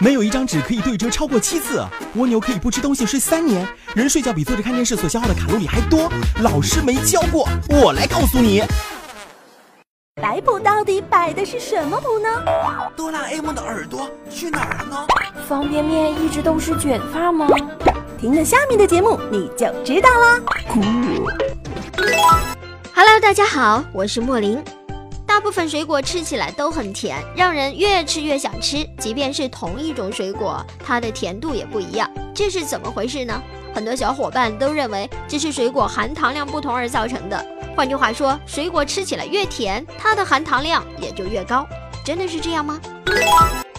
没有一张纸可以对折超过七次。蜗牛可以不吃东西睡三年。人睡觉比坐着看电视所消耗的卡路里还多。老师没教过，我来告诉你。摆谱到底摆的是什么谱呢？哆啦 A 梦的耳朵去哪儿了呢？方便面一直都是卷发吗？听了下面的节目你就知道啦。Hello，大家好，我是莫林。大部分水果吃起来都很甜，让人越吃越想吃。即便是同一种水果，它的甜度也不一样，这是怎么回事呢？很多小伙伴都认为这是水果含糖量不同而造成的。换句话说，水果吃起来越甜，它的含糖量也就越高。真的是这样吗？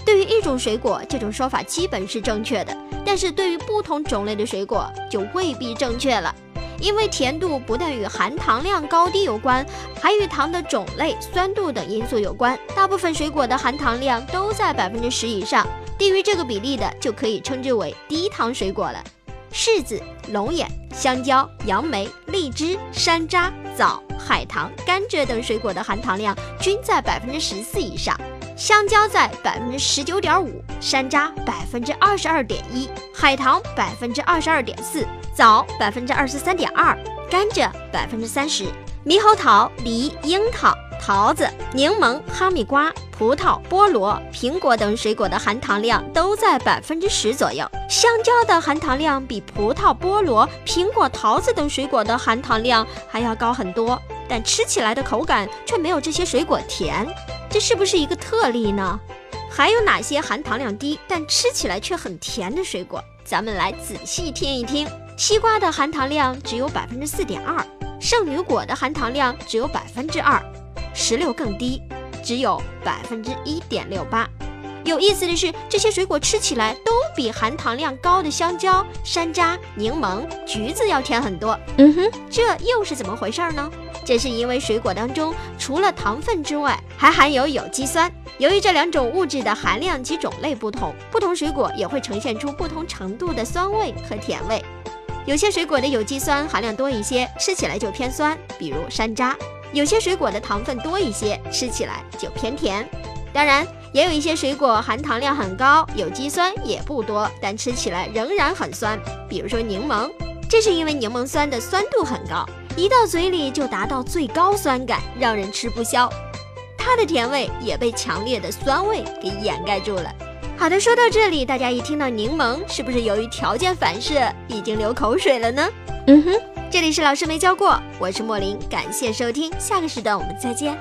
对于一种水果，这种说法基本是正确的，但是对于不同种类的水果就未必正确了。因为甜度不但与含糖量高低有关，还与糖的种类、酸度等因素有关。大部分水果的含糖量都在百分之十以上，低于这个比例的就可以称之为低糖水果了。柿子、龙眼、香蕉、杨梅、荔枝、山楂、枣、海棠、甘蔗等水果的含糖量均在百分之十四以上，香蕉在百分之十九点五，山楂百分之二十二点一，海棠百分之二十二点四。枣百分之二十三点二，甘蔗百分之三十，猕猴桃、梨、樱桃、桃子、柠檬、哈密瓜、葡萄、菠萝、苹果等水果的含糖量都在百分之十左右。香蕉的含糖量比葡萄、菠萝、苹果、桃子等水果的含糖量还要高很多，但吃起来的口感却没有这些水果甜，这是不是一个特例呢？还有哪些含糖量低但吃起来却很甜的水果？咱们来仔细听一听。西瓜的含糖量只有百分之四点二，圣女果的含糖量只有百分之二，石榴更低，只有百分之一点六八。有意思的是，这些水果吃起来都比含糖量高的香蕉、山楂、柠檬、橘子要甜很多。嗯哼，这又是怎么回事呢？这是因为水果当中除了糖分之外，还含有有机酸。由于这两种物质的含量及种类不同，不同水果也会呈现出不同程度的酸味和甜味。有些水果的有机酸含量多一些，吃起来就偏酸，比如山楂；有些水果的糖分多一些，吃起来就偏甜。当然，也有一些水果含糖量很高，有机酸也不多，但吃起来仍然很酸，比如说柠檬。这是因为柠檬酸的酸度很高，一到嘴里就达到最高酸感，让人吃不消。它的甜味也被强烈的酸味给掩盖住了。好的，说到这里，大家一听到柠檬，是不是由于条件反射已经流口水了呢？嗯哼，这里是老师没教过，我是莫林，感谢收听，下个时段我们再见。